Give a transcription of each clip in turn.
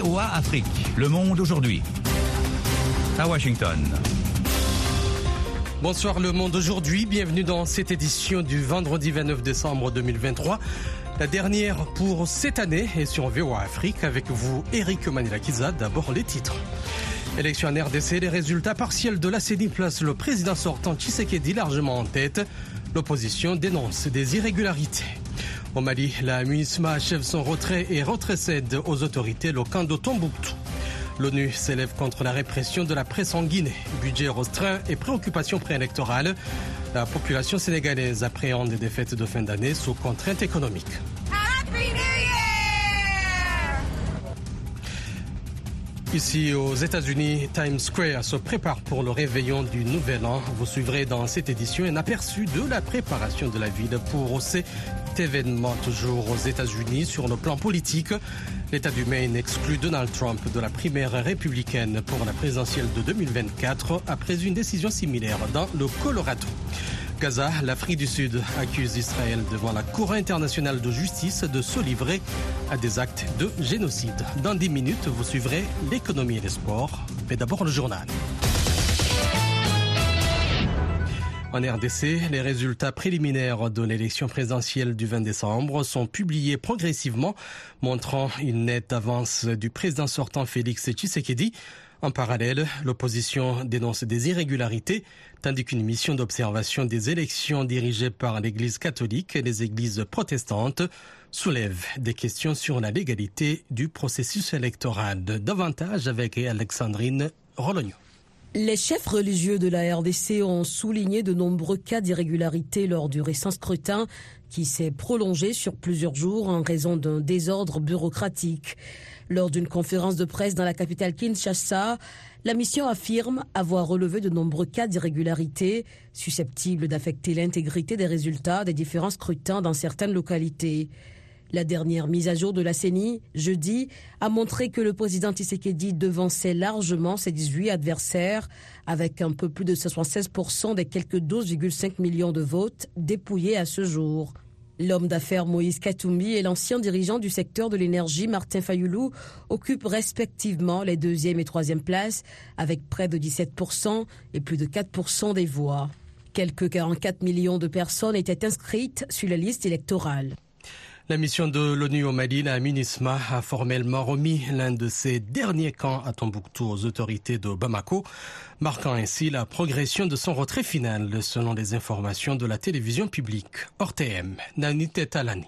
VOA Afrique, le monde aujourd'hui. À Washington. Bonsoir le monde aujourd'hui, bienvenue dans cette édition du vendredi 29 décembre 2023. La dernière pour cette année est sur VOA Afrique avec vous Eric Manilakiza. D'abord les titres. Élection en RDC, les résultats partiels de la CENI placent le président sortant Tshisekedi largement en tête. L'opposition dénonce des irrégularités. Au Mali, la MUNISMA achève son retrait et retrocède aux autorités locales de Tombouctou. L'ONU s'élève contre la répression de la presse en Guinée. Budget restreint et préoccupations préélectorales. La population sénégalaise appréhende des défaites de fin d'année sous contraintes économiques. Ici aux États-Unis, Times Square se prépare pour le réveillon du Nouvel An. Vous suivrez dans cette édition un aperçu de la préparation de la ville pour cet événement toujours aux États-Unis sur le plan politique. L'État du Maine exclut Donald Trump de la primaire républicaine pour la présidentielle de 2024 après une décision similaire dans le Colorado. Gaza, l'Afrique du Sud accuse Israël devant la Cour internationale de justice de se livrer à des actes de génocide. Dans 10 minutes, vous suivrez l'économie et les sports, mais d'abord le journal. En RDC, les résultats préliminaires de l'élection présidentielle du 20 décembre sont publiés progressivement, montrant une nette avance du président sortant Félix Tshisekedi. En parallèle, l'opposition dénonce des irrégularités, tandis qu'une mission d'observation des élections dirigée par l'Église catholique et les églises protestantes soulève des questions sur la légalité du processus électoral. Davantage avec Alexandrine Rologno. Les chefs religieux de la RDC ont souligné de nombreux cas d'irrégularité lors du récent scrutin qui s'est prolongé sur plusieurs jours en raison d'un désordre bureaucratique. Lors d'une conférence de presse dans la capitale Kinshasa, la mission affirme avoir relevé de nombreux cas d'irrégularité susceptibles d'affecter l'intégrité des résultats des différents scrutins dans certaines localités. La dernière mise à jour de la CENI, jeudi, a montré que le président Tshisekedi devançait largement ses 18 adversaires, avec un peu plus de 76% des quelques 12,5 millions de votes dépouillés à ce jour. L'homme d'affaires Moïse Katoumi et l'ancien dirigeant du secteur de l'énergie Martin Fayoulou occupent respectivement les deuxième et troisième places avec près de 17% et plus de 4% des voix. Quelques 44 millions de personnes étaient inscrites sur la liste électorale. La mission de l'ONU au Mali, la MINISMA, a formellement remis l'un de ses derniers camps à Tombouctou aux autorités de Bamako, marquant ainsi la progression de son retrait final, selon les informations de la télévision publique. ORTM, Nanite Talani.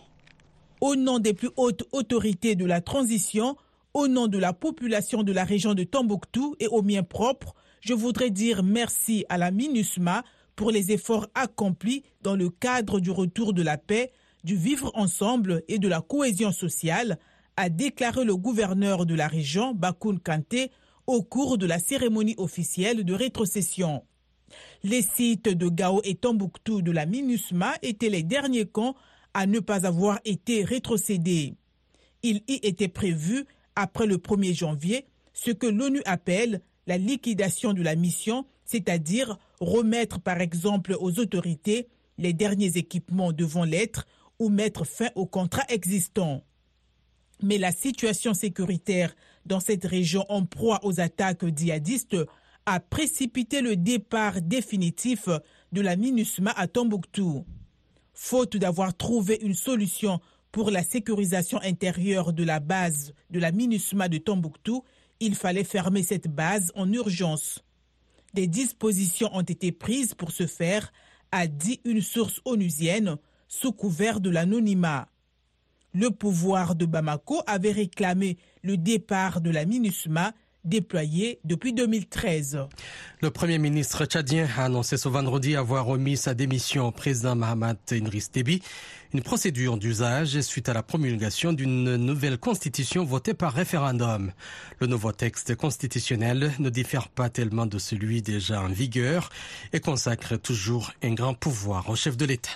Au nom des plus hautes autorités de la transition, au nom de la population de la région de Tombouctou et au mien propre, je voudrais dire merci à la MINUSMA pour les efforts accomplis dans le cadre du retour de la paix du vivre ensemble et de la cohésion sociale, a déclaré le gouverneur de la région, Bakoun Kanté, au cours de la cérémonie officielle de rétrocession. Les sites de Gao et Tombouctou de la MINUSMA étaient les derniers camps à ne pas avoir été rétrocédés. Il y était prévu, après le 1er janvier, ce que l'ONU appelle la liquidation de la mission, c'est-à-dire remettre par exemple aux autorités les derniers équipements devant l'être ou mettre fin au contrat existant. Mais la situation sécuritaire dans cette région en proie aux attaques djihadistes a précipité le départ définitif de la MINUSMA à Tombouctou. Faute d'avoir trouvé une solution pour la sécurisation intérieure de la base de la MINUSMA de Tombouctou, il fallait fermer cette base en urgence. Des dispositions ont été prises pour ce faire, a dit une source onusienne, sous couvert de l'anonymat. Le pouvoir de Bamako avait réclamé le départ de la MINUSMA déployée depuis 2013. Le Premier ministre tchadien a annoncé ce vendredi avoir remis sa démission au président Mahamat Idriss Déby, une procédure d'usage suite à la promulgation d'une nouvelle constitution votée par référendum. Le nouveau texte constitutionnel ne diffère pas tellement de celui déjà en vigueur et consacre toujours un grand pouvoir au chef de l'État.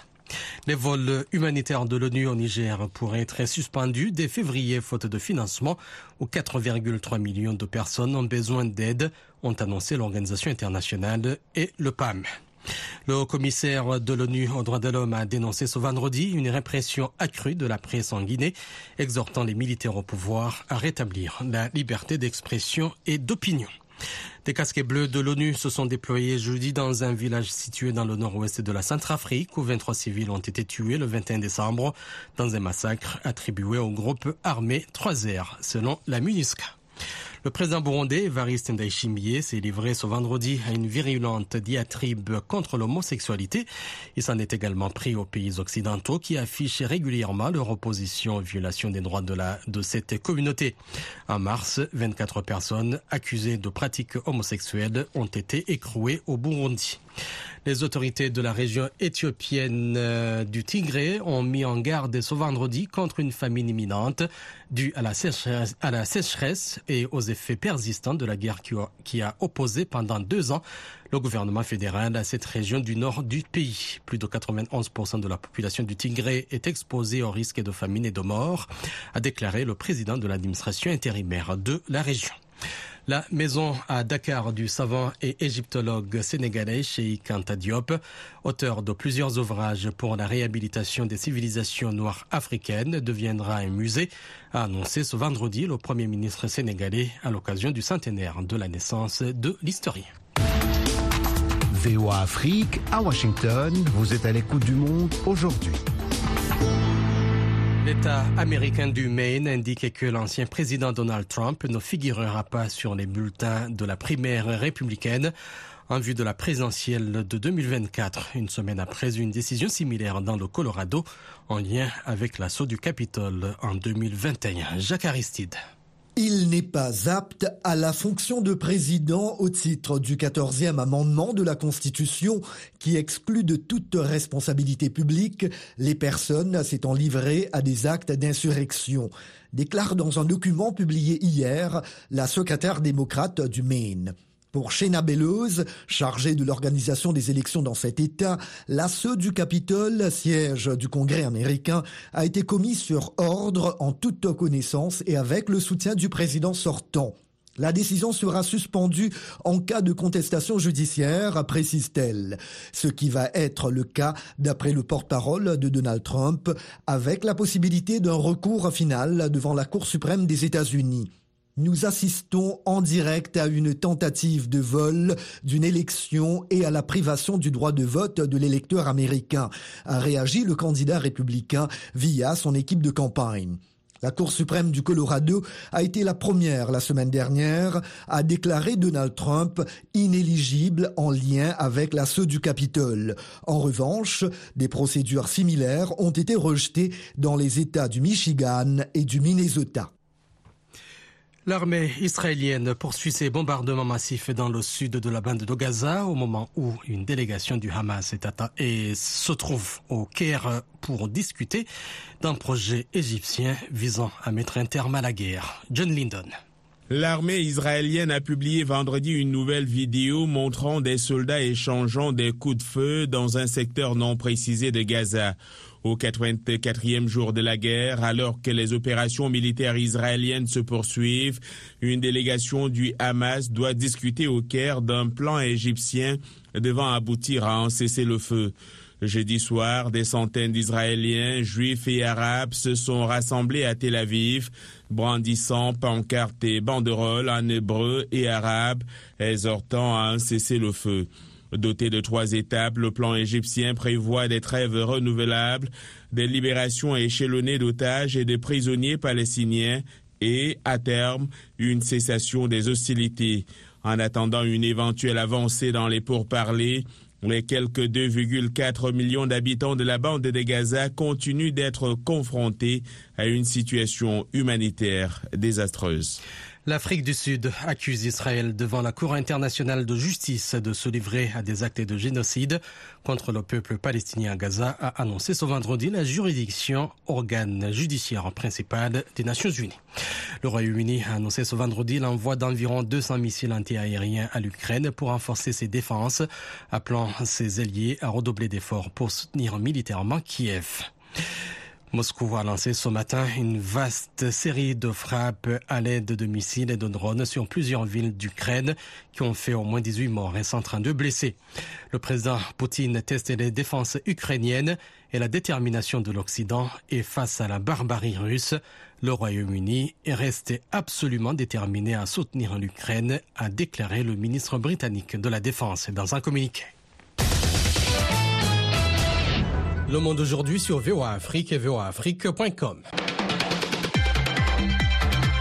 Les vols humanitaires de l'ONU au Niger pourraient être suspendus dès février faute de financement où 4,3 millions de personnes ont besoin d'aide, ont annoncé l'Organisation internationale et le PAM. Le haut commissaire de l'ONU aux droits de l'homme a dénoncé ce vendredi une répression accrue de la presse en Guinée, exhortant les militaires au pouvoir à rétablir la liberté d'expression et d'opinion. Des casquets bleus de l'ONU se sont déployés jeudi dans un village situé dans le nord-ouest de la Centrafrique où 23 civils ont été tués le 21 décembre dans un massacre attribué au groupe armé 3R, selon la MINUSCA. Le président burundais, Evariste Ndayishimiye, s'est livré ce vendredi à une virulente diatribe contre l'homosexualité. Il s'en est également pris aux pays occidentaux qui affichent régulièrement leur opposition aux violations des droits de, la, de cette communauté. En mars, 24 personnes accusées de pratiques homosexuelles ont été écrouées au Burundi. Les autorités de la région éthiopienne euh, du Tigré ont mis en garde ce vendredi contre une famine imminente due à la sécheresse, à la sécheresse et aux effets persistants de la guerre qui a opposé pendant deux ans le gouvernement fédéral à cette région du nord du pays. Plus de 91% de la population du Tigré est exposée au risque de famine et de mort, a déclaré le président de l'administration intérimaire de la région. La maison à Dakar du savant et égyptologue sénégalais Cheikh Anta Diop, auteur de plusieurs ouvrages pour la réhabilitation des civilisations noires africaines, deviendra un musée, a annoncé ce vendredi le Premier ministre sénégalais à l'occasion du centenaire de la naissance de l'historien. VOA Afrique à Washington, vous êtes à l'écoute du monde aujourd'hui. L'État américain du Maine indique que l'ancien président Donald Trump ne figurera pas sur les bulletins de la primaire républicaine en vue de la présidentielle de 2024, une semaine après une décision similaire dans le Colorado en lien avec l'assaut du Capitole en 2021. Jacques Aristide. Il n'est pas apte à la fonction de président au titre du 14e amendement de la Constitution qui exclut de toute responsabilité publique les personnes s'étant livrées à des actes d'insurrection, déclare dans un document publié hier la secrétaire démocrate du Maine. Pour Shena Bellows, chargée de l'organisation des élections dans cet État, l'assaut du Capitole, siège du Congrès américain, a été commis sur ordre en toute connaissance et avec le soutien du président sortant. La décision sera suspendue en cas de contestation judiciaire, précise-t-elle. Ce qui va être le cas d'après le porte-parole de Donald Trump, avec la possibilité d'un recours final devant la Cour suprême des États-Unis. Nous assistons en direct à une tentative de vol d'une élection et à la privation du droit de vote de l'électeur américain, a réagi le candidat républicain via son équipe de campagne. La Cour suprême du Colorado a été la première la semaine dernière à déclarer Donald Trump inéligible en lien avec l'assaut du Capitole. En revanche, des procédures similaires ont été rejetées dans les États du Michigan et du Minnesota. L'armée israélienne poursuit ses bombardements massifs dans le sud de la bande de Gaza au moment où une délégation du Hamas est et se trouve au Caire pour discuter d'un projet égyptien visant à mettre un terme à la guerre. John Lyndon. L'armée israélienne a publié vendredi une nouvelle vidéo montrant des soldats échangeant des coups de feu dans un secteur non précisé de Gaza. Au 84e jour de la guerre, alors que les opérations militaires israéliennes se poursuivent, une délégation du Hamas doit discuter au Caire d'un plan égyptien devant aboutir à un cessez-le-feu. Jeudi soir, des centaines d'Israéliens, juifs et arabes se sont rassemblés à Tel Aviv, brandissant pancartes et banderoles en hébreu et arabe, exhortant à un cessez-le-feu. Doté de trois étapes, le plan égyptien prévoit des trêves renouvelables, des libérations échelonnées d'otages et de prisonniers palestiniens et, à terme, une cessation des hostilités. En attendant une éventuelle avancée dans les pourparlers, les quelques 2,4 millions d'habitants de la bande de Gaza continuent d'être confrontés à une situation humanitaire désastreuse. L'Afrique du Sud accuse Israël devant la Cour internationale de justice de se livrer à des actes de génocide contre le peuple palestinien à Gaza, a annoncé ce vendredi la juridiction, organe judiciaire principal des Nations Unies. Le Royaume-Uni a annoncé ce vendredi l'envoi d'environ 200 missiles antiaériens à l'Ukraine pour renforcer ses défenses, appelant ses alliés à redoubler d'efforts pour soutenir militairement Kiev. Moscou a lancé ce matin une vaste série de frappes à l'aide de missiles et de drones sur plusieurs villes d'Ukraine qui ont fait au moins 18 morts et 132 blessés. Le président Poutine teste les défenses ukrainiennes et la détermination de l'Occident et face à la barbarie russe, le Royaume-Uni est resté absolument déterminé à soutenir l'Ukraine, a déclaré le ministre britannique de la Défense dans un communiqué. Le monde aujourd'hui sur VOA Afrique et voaafrique.com.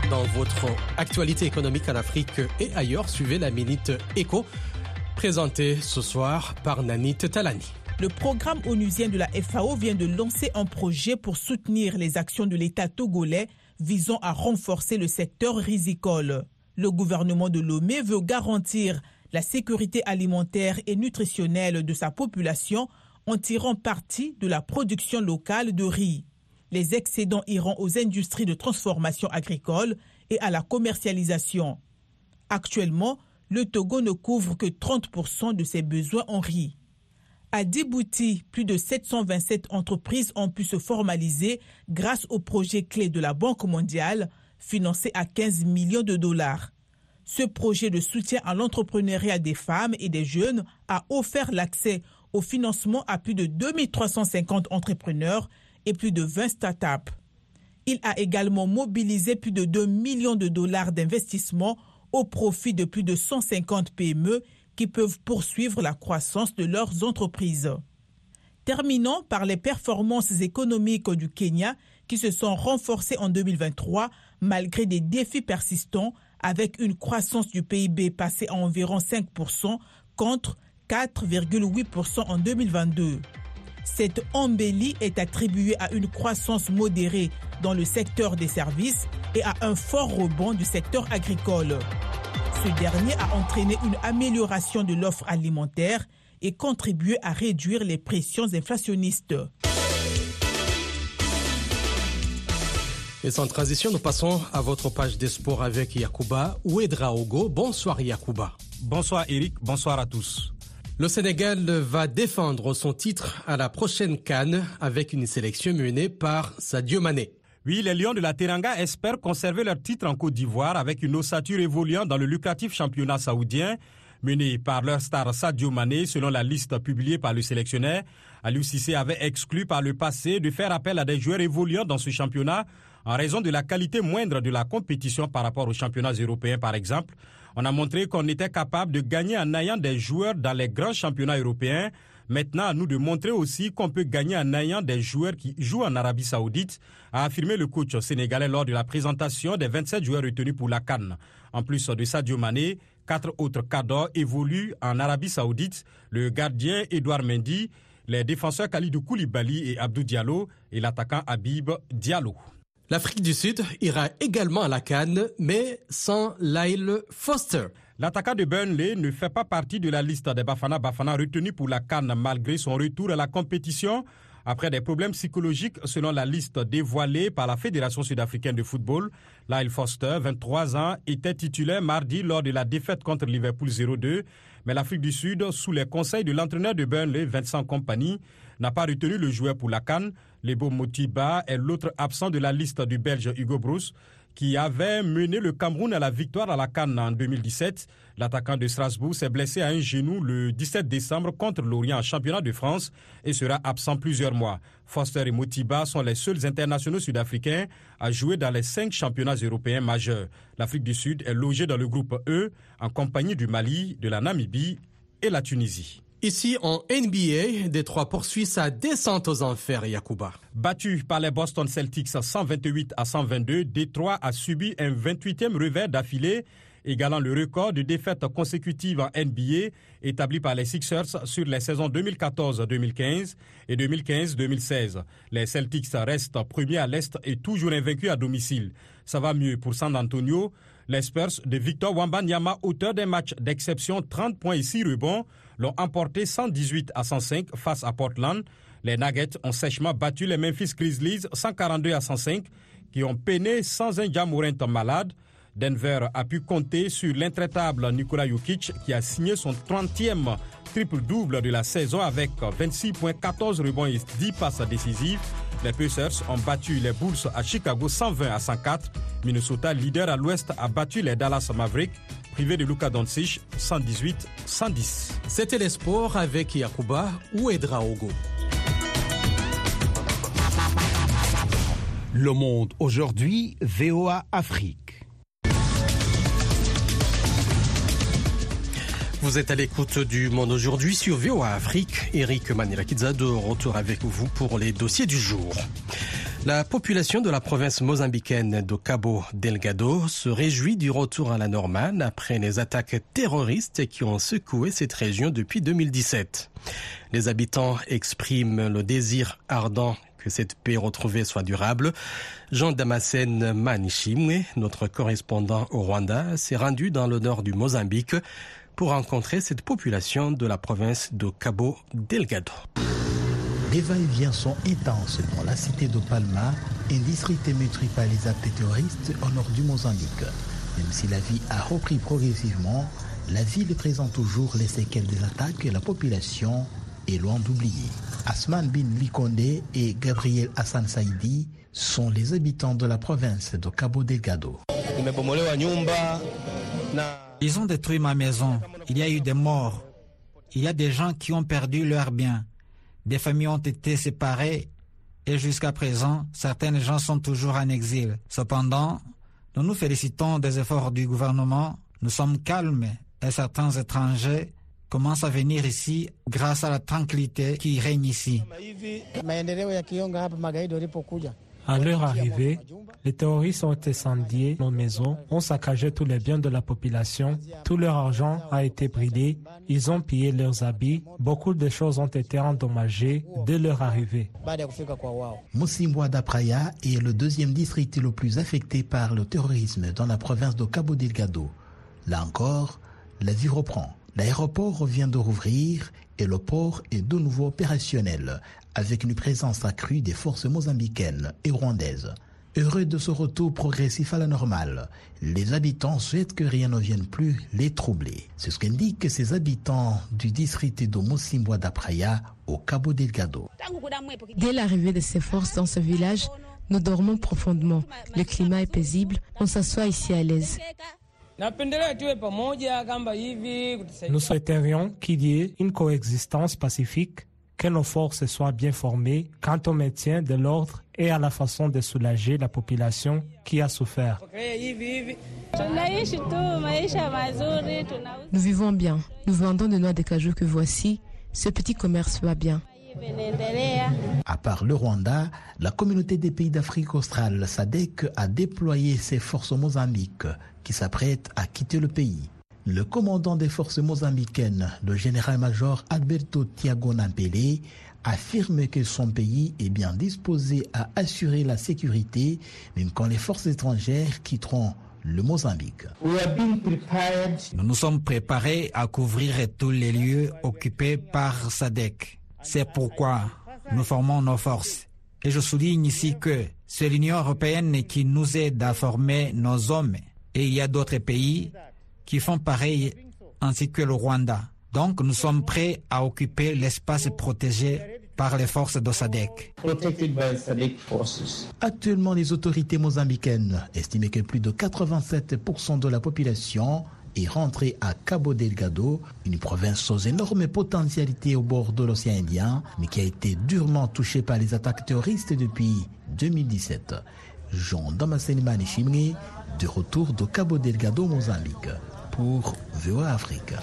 Dans votre actualité économique en Afrique et ailleurs, suivez la Minute Éco, présentée ce soir par Nanit Talani. Le programme onusien de la FAO vient de lancer un projet pour soutenir les actions de l'État togolais visant à renforcer le secteur risicole. Le gouvernement de Lomé veut garantir la sécurité alimentaire et nutritionnelle de sa population en tirant parti de la production locale de riz. Les excédents iront aux industries de transformation agricole et à la commercialisation. Actuellement, le Togo ne couvre que 30% de ses besoins en riz. À Djibouti, plus de 727 entreprises ont pu se formaliser grâce au projet clé de la Banque mondiale, financé à 15 millions de dollars. Ce projet de soutien à l'entrepreneuriat des femmes et des jeunes a offert l'accès au financement à plus de 2350 entrepreneurs et plus de 20 startups. Il a également mobilisé plus de 2 millions de dollars d'investissement au profit de plus de 150 PME qui peuvent poursuivre la croissance de leurs entreprises. Terminons par les performances économiques du Kenya qui se sont renforcées en 2023 malgré des défis persistants avec une croissance du PIB passée à environ 5% contre 4,8% en 2022. Cette embellie est attribuée à une croissance modérée dans le secteur des services et à un fort rebond du secteur agricole. Ce dernier a entraîné une amélioration de l'offre alimentaire et contribué à réduire les pressions inflationnistes. Et sans transition, nous passons à votre page des sports avec Yakuba Ouedraogo. Bonsoir Yakuba. Bonsoir Eric, bonsoir à tous. Le Sénégal va défendre son titre à la prochaine Cannes avec une sélection menée par Sadio Mané. Oui, les Lions de la Teranga espèrent conserver leur titre en Côte d'Ivoire avec une ossature évoluant dans le lucratif championnat saoudien mené par leur star Sadio Mané selon la liste publiée par le sélectionneur. Aliou avait exclu par le passé de faire appel à des joueurs évoluant dans ce championnat en raison de la qualité moindre de la compétition par rapport aux championnats européens par exemple. On a montré qu'on était capable de gagner en ayant des joueurs dans les grands championnats européens. Maintenant, à nous de montrer aussi qu'on peut gagner en ayant des joueurs qui jouent en Arabie Saoudite, a affirmé le coach sénégalais lors de la présentation des 27 joueurs retenus pour la Cannes. En plus de Sadio Mané, quatre autres cadres évoluent en Arabie Saoudite, le gardien Edouard Mendy, les défenseurs Khalidou Koulibaly et Abdou Diallo et l'attaquant Habib Diallo. L'Afrique du Sud ira également à la Cannes, mais sans Lyle Foster. L'attaquant de Burnley ne fait pas partie de la liste des Bafana Bafana retenus pour la Cannes malgré son retour à la compétition après des problèmes psychologiques selon la liste dévoilée par la Fédération sud-africaine de football. Lyle Foster, 23 ans, était titulaire mardi lors de la défaite contre Liverpool 0-2, mais l'Afrique du Sud, sous les conseils de l'entraîneur de Burnley, Vincent Company, n'a pas retenu le joueur pour la Cannes. Lebo Motiba est l'autre absent de la liste du Belge Hugo Bruce qui avait mené le Cameroun à la victoire à la Cannes en 2017. L'attaquant de Strasbourg s'est blessé à un genou le 17 décembre contre l'Orient en championnat de France et sera absent plusieurs mois. Foster et Motiba sont les seuls internationaux sud-africains à jouer dans les cinq championnats européens majeurs. L'Afrique du Sud est logée dans le groupe E en compagnie du Mali, de la Namibie et la Tunisie. Ici en NBA, Détroit poursuit sa descente aux enfers, Yakuba. Battu par les Boston Celtics 128 à 122, Détroit a subi un 28e revers d'affilée, égalant le record de défaites consécutives en NBA établi par les Sixers sur les saisons 2014-2015 et 2015-2016. Les Celtics restent premiers à l'Est et toujours invaincus à domicile. Ça va mieux pour San Antonio. Les Spurs de Victor Wambanyama, auteur d'un match d'exception 30 points et 6 rebonds, l'ont emporté 118 à 105 face à Portland. Les Nuggets ont sèchement battu les Memphis Grizzlies 142 à 105 qui ont peiné sans un Jamorant malade. Denver a pu compter sur l'intraitable Nikola Jokic qui a signé son 30e triple-double de la saison avec 26 points, 14 rebonds et 10 passes décisives. Les Pacers ont battu les Bulls à Chicago 120 à 104. Minnesota, leader à l'ouest, a battu les Dallas Mavericks, privé de Luka Doncic 118-110. C'était les sports avec Yakuba ou Ogo. Le monde aujourd'hui, VOA Afrique. Vous êtes à l'écoute du Monde aujourd'hui sur VOA Afrique. Eric Manilakidza de retour avec vous pour les dossiers du jour. La population de la province mozambicaine de Cabo Delgado se réjouit du retour à la normale après les attaques terroristes qui ont secoué cette région depuis 2017. Les habitants expriment le désir ardent que cette paix retrouvée soit durable. Jean Damascène Manishimwe, notre correspondant au Rwanda, s'est rendu dans le nord du Mozambique pour rencontrer cette population de la province de Cabo Delgado. Les va-et-vient sont intenses dans la cité de Palma, un district émetri par les actes terroristes au nord du Mozambique. Même si la vie a repris progressivement, la ville présente toujours les séquelles des attaques et la population est loin d'oublier. Asman Bin Likonde et Gabriel Hassan Saidi sont les habitants de la province de Cabo Delgado. Ils ont détruit ma maison. Il y a eu des morts. Il y a des gens qui ont perdu leurs biens. Des familles ont été séparées et jusqu'à présent, certaines gens sont toujours en exil. Cependant, nous nous félicitons des efforts du gouvernement. Nous sommes calmes et certains étrangers commencent à venir ici grâce à la tranquillité qui règne ici. À leur arrivée, les terroristes ont incendié nos maisons, ont saccagé tous les biens de la population, tout leur argent a été brûlé, ils ont pillé leurs habits, beaucoup de choses ont été endommagées dès leur arrivée. Moussimbwa d'Apraya est le deuxième district le plus affecté par le terrorisme dans la province de Cabo Delgado. Là encore, la vie reprend. L'aéroport vient de rouvrir et le port est de nouveau opérationnel avec une présence accrue des forces mozambicaines et rwandaises. Heureux de ce retour progressif à la normale, les habitants souhaitent que rien ne vienne plus les troubler. C'est ce qu'indiquent ces habitants du district de Mosimbwa d'Apraya au Cabo Delgado. Dès l'arrivée de ces forces dans ce village, nous dormons profondément. Le climat est paisible, on s'assoit ici à l'aise. Nous souhaiterions qu'il y ait une coexistence pacifique, que nos forces soient bien formées quant au maintien de l'ordre et à la façon de soulager la population qui a souffert. Nous vivons bien. Nous vendons de noix de cajou que voici. Ce petit commerce va bien. À part le Rwanda, la communauté des pays d'Afrique australe, SADC, a déployé ses forces au Mozambique qui s'apprêtent à quitter le pays. Le commandant des forces mozambicaines, le général-major Alberto Tiago Nampele, affirme que son pays est bien disposé à assurer la sécurité, même quand les forces étrangères quitteront le Mozambique. Nous nous sommes préparés à couvrir tous les lieux occupés par SADC. C'est pourquoi nous formons nos forces. Et je souligne ici que c'est l'Union européenne qui nous aide à former nos hommes. Et il y a d'autres pays qui font pareil, ainsi que le Rwanda. Donc nous sommes prêts à occuper l'espace protégé par les forces de SADC. Actuellement, les autorités mozambicaines estiment que plus de 87% de la population est rentrée à Cabo Delgado, une province aux énormes potentialités au bord de l'océan Indien, mais qui a été durement touchée par les attaques terroristes depuis 2017. Jean Damascene Manishimwe, de retour de Cabo Delgado, Mozambique pour VOA Afrique.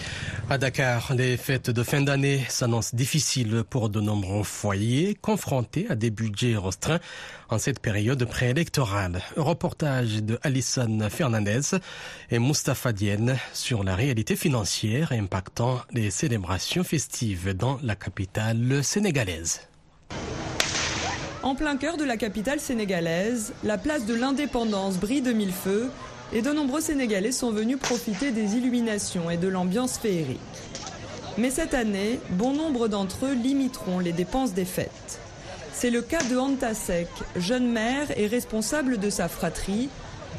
À Dakar, les fêtes de fin d'année s'annoncent difficiles pour de nombreux foyers confrontés à des budgets restreints en cette période préélectorale. Reportage de Alison Fernandez et Mustafa Dienne sur la réalité financière impactant les célébrations festives dans la capitale sénégalaise. En plein cœur de la capitale sénégalaise, la place de l'indépendance brille de mille feux et de nombreux Sénégalais sont venus profiter des illuminations et de l'ambiance féerique. Mais cette année, bon nombre d'entre eux limiteront les dépenses des fêtes. C'est le cas de Antasek, jeune mère et responsable de sa fratrie,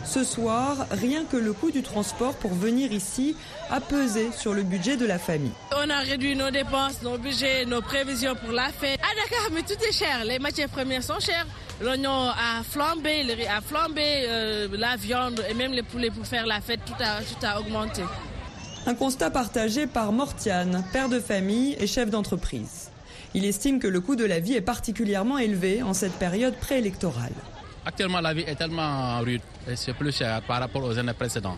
Ce soir, rien que le coût du transport pour venir ici a pesé sur le budget de la famille. On a réduit nos dépenses, nos budgets, nos prévisions pour la fête. À Dakar, mais tout est cher. Les matières premières sont chères. L'oignon a flambé, le riz a flambé, euh, la viande et même les poulets pour faire la fête, tout a, tout a augmenté. Un constat partagé par Mortiane, père de famille et chef d'entreprise. Il estime que le coût de la vie est particulièrement élevé en cette période préélectorale. Actuellement, la vie est tellement rude et c'est plus cher par rapport aux années précédentes.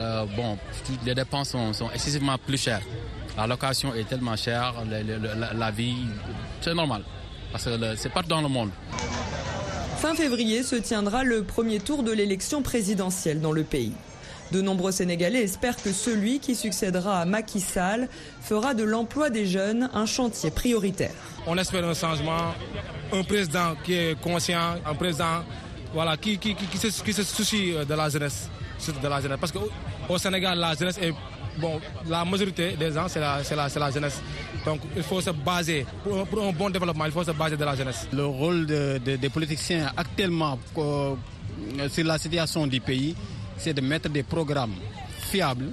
Euh, bon, les dépenses sont, excessivement plus chères. La location est tellement chère, la, vie, c'est normal, parce que c'est partout dans le monde. Fin février se tiendra le premier tour de l'élection présidentielle dans le pays. De nombreux Sénégalais espèrent que celui qui succédera à Macky Sall fera de l'emploi des jeunes un chantier prioritaire. On espère un changement, un président qui est conscient, un président voilà, qui, qui, qui, se, soucie de la jeunesse. De la jeunesse. Parce qu'au Sénégal, la jeunesse est bon, la majorité des gens, c'est la, la, la, jeunesse. Donc il faut se baser, pour, un bon développement, il faut se baser de la jeunesse. Le rôle des politiciens actuellement euh, sur la situation du pays, c'est de mettre des programmes fiables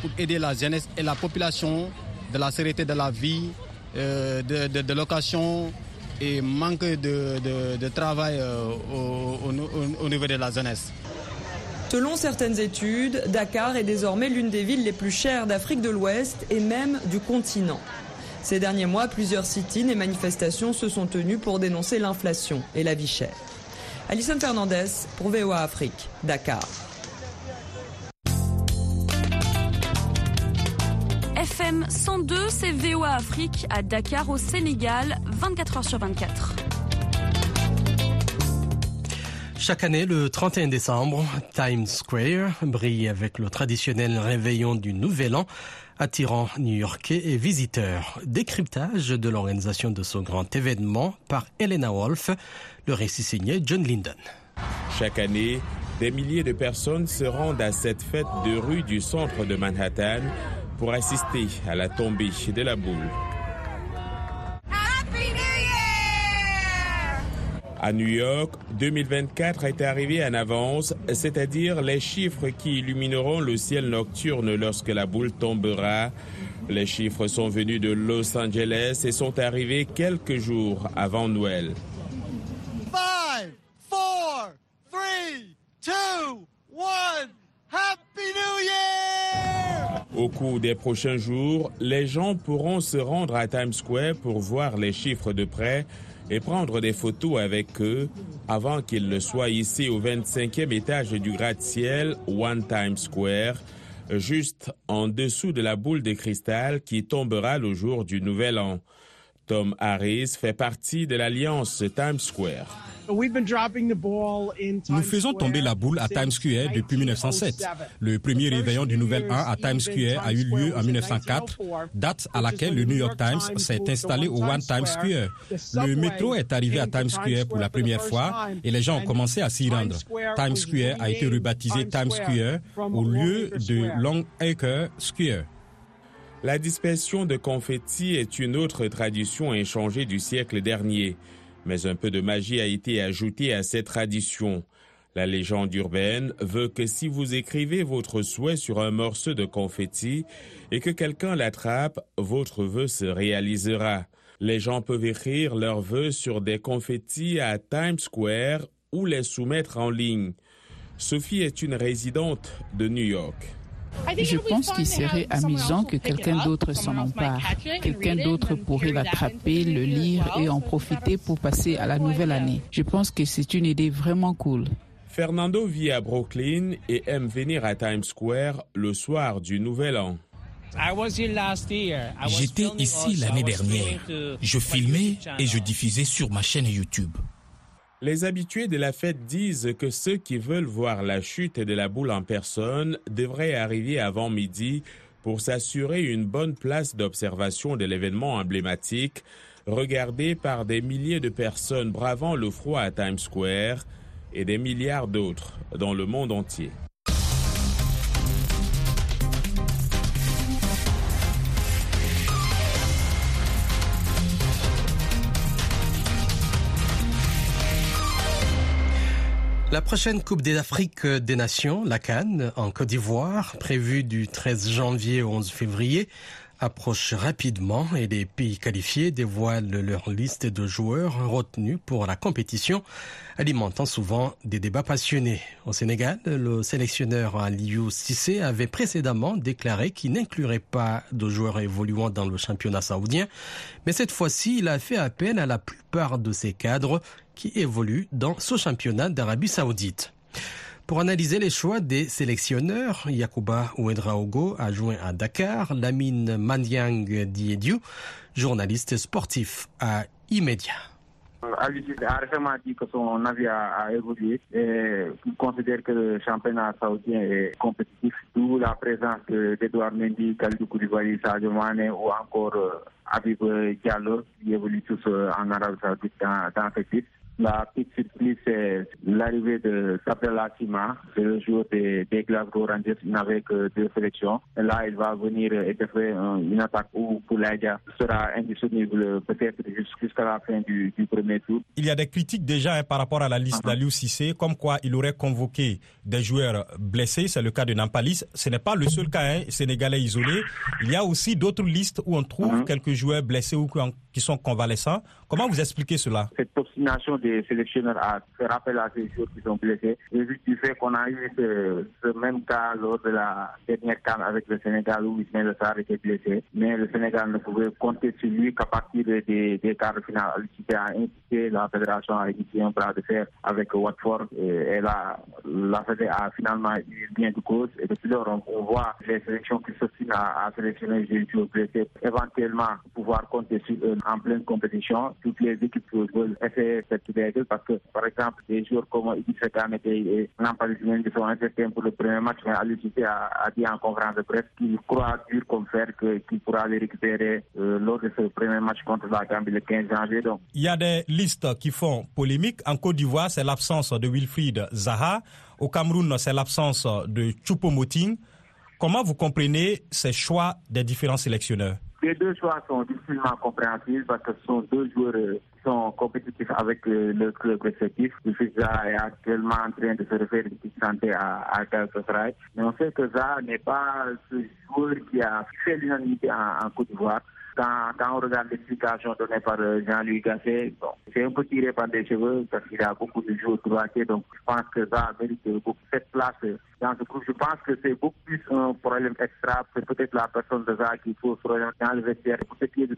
pour aider la jeunesse et la population de la sécurité de la vie, euh, de, location et manque de, travail euh, au, niveau de la jeunesse. Selon certaines études, Dakar est désormais l'une des villes les plus chères d'Afrique de l'Ouest et même du continent. Ces derniers mois, plusieurs sit-ins et manifestations se sont tenues pour dénoncer l'inflation et la vie chère. Alison Fernandez pour VOA Afrique, Dakar. FM 102, c'est VOA Afrique à Dakar au Sénégal, 24 h sur 24. Chaque année, le 31 décembre, Times Square brille avec le traditionnel réveillon du Nouvel An, attirant New-Yorkais et visiteurs. Décryptage de l'organisation de ce grand événement par Elena Wolf, le récit signé John Linden. Chaque année, des milliers de personnes se rendent à cette fête de rue du centre de Manhattan pour assister à la tombée de la boule. À New York, 2024 est arrivé en avance, c'est-à-dire les chiffres qui illumineront le ciel nocturne lorsque la boule tombera. Les chiffres sont venus de Los Angeles et sont arrivés quelques jours avant Noël. Five, four, three, two, one. Happy New Year! Au cours des prochains jours, les gens pourront se rendre à Times Square pour voir les chiffres de près et prendre des photos avec eux avant qu'ils ne soient ici au 25e étage du gratte-ciel One Times Square, juste en dessous de la boule de cristal qui tombera le jour du Nouvel An. Tom Harris fait partie de l'alliance Times Square. Nous faisons tomber la boule à Times Square depuis 1907. Le premier réveillon du Nouvel An à Times Square a eu lieu en 1904, date à laquelle le New York Times s'est installé au One Times Square. Le métro est arrivé à Times Square pour la première fois et les gens ont commencé à s'y rendre. Times Square a été rebaptisé Times Square au lieu de Longacre Square. La dispersion de confettis est une autre tradition inchangée du siècle dernier. Mais un peu de magie a été ajoutée à cette tradition. La légende urbaine veut que si vous écrivez votre souhait sur un morceau de confetti et que quelqu'un l'attrape, votre vœu se réalisera. Les gens peuvent écrire leurs vœux sur des confettis à Times Square ou les soumettre en ligne. Sophie est une résidente de New York. Je pense qu'il serait amusant que quelqu'un d'autre s'en empare. Quelqu'un d'autre pourrait l'attraper, le lire et en profiter pour passer à la nouvelle année. Je pense que c'est une idée vraiment cool. Fernando vit à Brooklyn et aime venir à Times Square le soir du Nouvel An. J'étais ici l'année dernière. Je filmais et je diffusais sur ma chaîne YouTube. Les habitués de la fête disent que ceux qui veulent voir la chute de la boule en personne devraient arriver avant midi pour s'assurer une bonne place d'observation de l'événement emblématique, regardé par des milliers de personnes bravant le froid à Times Square et des milliards d'autres dans le monde entier. La prochaine Coupe d'Afrique des Nations, la Cannes, en Côte d'Ivoire, prévue du 13 janvier au 11 février, approche rapidement et les pays qualifiés dévoilent leur liste de joueurs retenus pour la compétition, alimentant souvent des débats passionnés. Au Sénégal, le sélectionneur Aliou Sissé avait précédemment déclaré qu'il n'inclurait pas de joueurs évoluant dans le championnat saoudien, mais cette fois-ci, il a fait appel à la plupart de ses cadres qui évoluent dans ce championnat d'Arabie saoudite. Pour analyser les choix des sélectionneurs, Yakuba Ouedraogo a joint à Dakar Lamine Mandiang Diediu, journaliste sportif à Immédiat. Alucide a récemment dit que son avis a, évolué et qu'il considère que le championnat saoudien est compétitif, d'où la présence d'Edouard Mendy, Khalidou Koulibaly, Sadio Mane ou encore euh, Habib Diallo qui évoluent tous euh, en Arabie Saoudite dans, dans cette. La petite surprise, c'est l'arrivée de Gabriel Akima, le joueur des, des, Glasgow Rangers. Il n'avait que deux sélections. Là, il va venir effectuer une attaque où Poulaïdia sera indisponible peut-être jusqu'à la fin du, premier tour. Il y a des critiques déjà hein, par rapport à la liste uh d'Aliou Cissé, comme quoi il aurait convoqué des joueurs blessés. C'est le cas de Nampalis. Ce n'est pas le seul cas hein, sénégalais isolé. Il y a aussi d'autres listes où on trouve uh-huh. quelques joueurs blessés ou qui sont convalescents. Comment vous expliquez cela? Cette obstination des sélectionneurs à faire appel à ces joueurs qui sont blessés, et vu du fait qu'on a eu ce, même cas lors de la dernière CAN avec le Sénégal où Ismaël Sarr était blessé, mais le Sénégal ne pouvait compter sur lui qu'à partir des, des quarts de finale. A incité la fédération à initier un bras de fer avec Watford et, là, la fédération a finalement eu bien de cause. Et depuis lors on, voit les sélections qui s'obstinent à, à sélectionner des joueurs blessés, éventuellement pouvoir compter sur eux en pleine compétition. Toutes les équipes veulent essayer cette parce que, par exemple, des joueurs comme Idrissa Gane et Nampalys qui sont incertains pour le premier match, mais Alucité a, a dit en conférence de presse qu'il croit dur comme fer qu'il pourra les récupérer euh, lors de ce premier match contre la Gambie le 15 janvier. Donc. Il y a des listes qui font polémique. En Côte d'Ivoire, c'est l'absence de Wilfried Zaha. Au Cameroun, c'est l'absence de Choupo-Moting. Comment vous comprenez ces choix des différents sélectionneurs? Les deux choix sont difficilement compréhensibles parce que ce sont deux joueurs euh, qui sont compétitifs avec euh, le club respectif. Le fils est actuellement en train de se refaire une santé à, à Galatasaray. Mais on sait que Zaha n'est pas ce joueur qui a fait l'unanimité en Côte d'Ivoire. Quand, on regarde l'explication donnée par euh, Jean-Louis Gasset, bon, c'est un peu tiré par des cheveux parce qu'il a beaucoup de joueurs droitiers. Donc, je pense que ça mérite beaucoup cette place dans ce groupe. Je pense que c'est beaucoup plus un problème extra. C'est peut-être la personne de ça qu'il faut se dans le vestiaire. Pour ce qui est de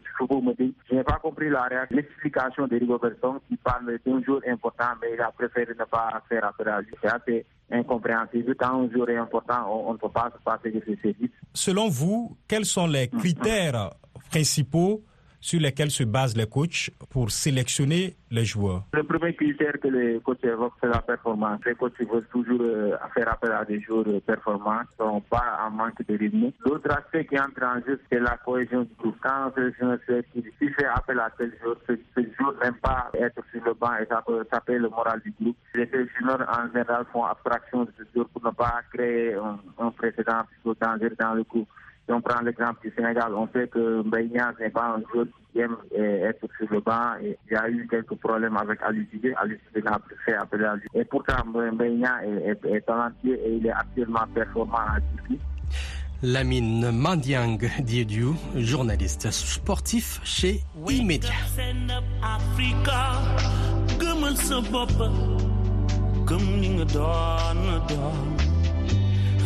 dit, je n'ai pas compris la réaction, l'explication de Rigo Berson qui parle d'un jour important, mais il a préféré ne pas faire appel à lui. C'est assez incompréhensible. Quand un jour est important, on, ne peut pas se passer de ses services. Selon vous, quels sont les critères principaux sur lesquels se basent les coachs pour sélectionner les joueurs Le premier critère que les coachs évoquent, c'est la performance. Les coachs veulent toujours euh, faire appel à des joueurs performants, qui ne sont pas en manque de rythme. L'autre aspect qui entre en jeu, c'est la cohésion du groupe. Quand un sélectionneur fait appel à tel joueur, ce, joueur n'aime pas être sur le banc et ça peut taper le moral du groupe. Les sélectionneurs, en général, font abstraction de ce joueur pour ne pas créer un, un précédent dangereux dans le groupe. Si on prend l'exemple du Sénégal, on sait que Mbaïnia n'est pas un joueur qui aime euh, être sur le banc. Et il y a eu quelques problèmes avec Alucide. Alucide n'a plus fait appeler à lui. Et pourtant, Mbaïnia est, est, talentueux et il est actuellement performant à Turquie. Lamine Mandiang Diediu, journaliste sportif chez Imedia. bari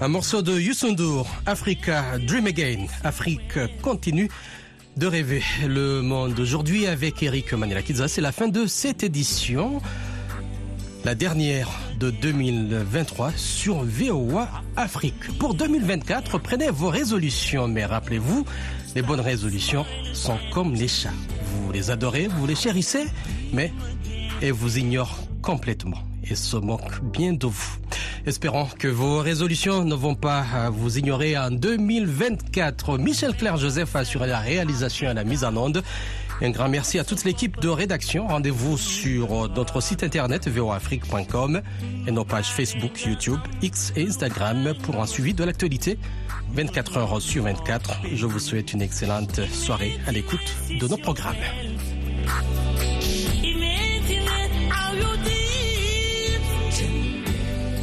Un morceau de Youssou Africa Dream Again. Afrique continue de rêver. Le monde d'aujourd'hui avec Eric Manilakidza. C'est la fin de cette édition. La dernière de 2023 sur VOA Afrique. Pour 2024, prenez vos résolutions, mais rappelez-vous, les bonnes résolutions sont comme les chats. Vous les adorez, vous les chérissez, mais elles vous ignorent complètement. Et se moquent bien de vous. Espérons que vos résolutions ne vont pas euh, vous ignorer en 2024. Michel Claire Joseph a assuré la réalisation et la mise en onde. Un grand merci à toute l'équipe de rédaction. Rendez-vous sur notre site internet voafrique.com et nos pages Facebook, YouTube, X et Instagram pour un suivi de l'actualité 24 heures sur 24. Je vous souhaite une excellente soirée à l'écoute de nos programmes.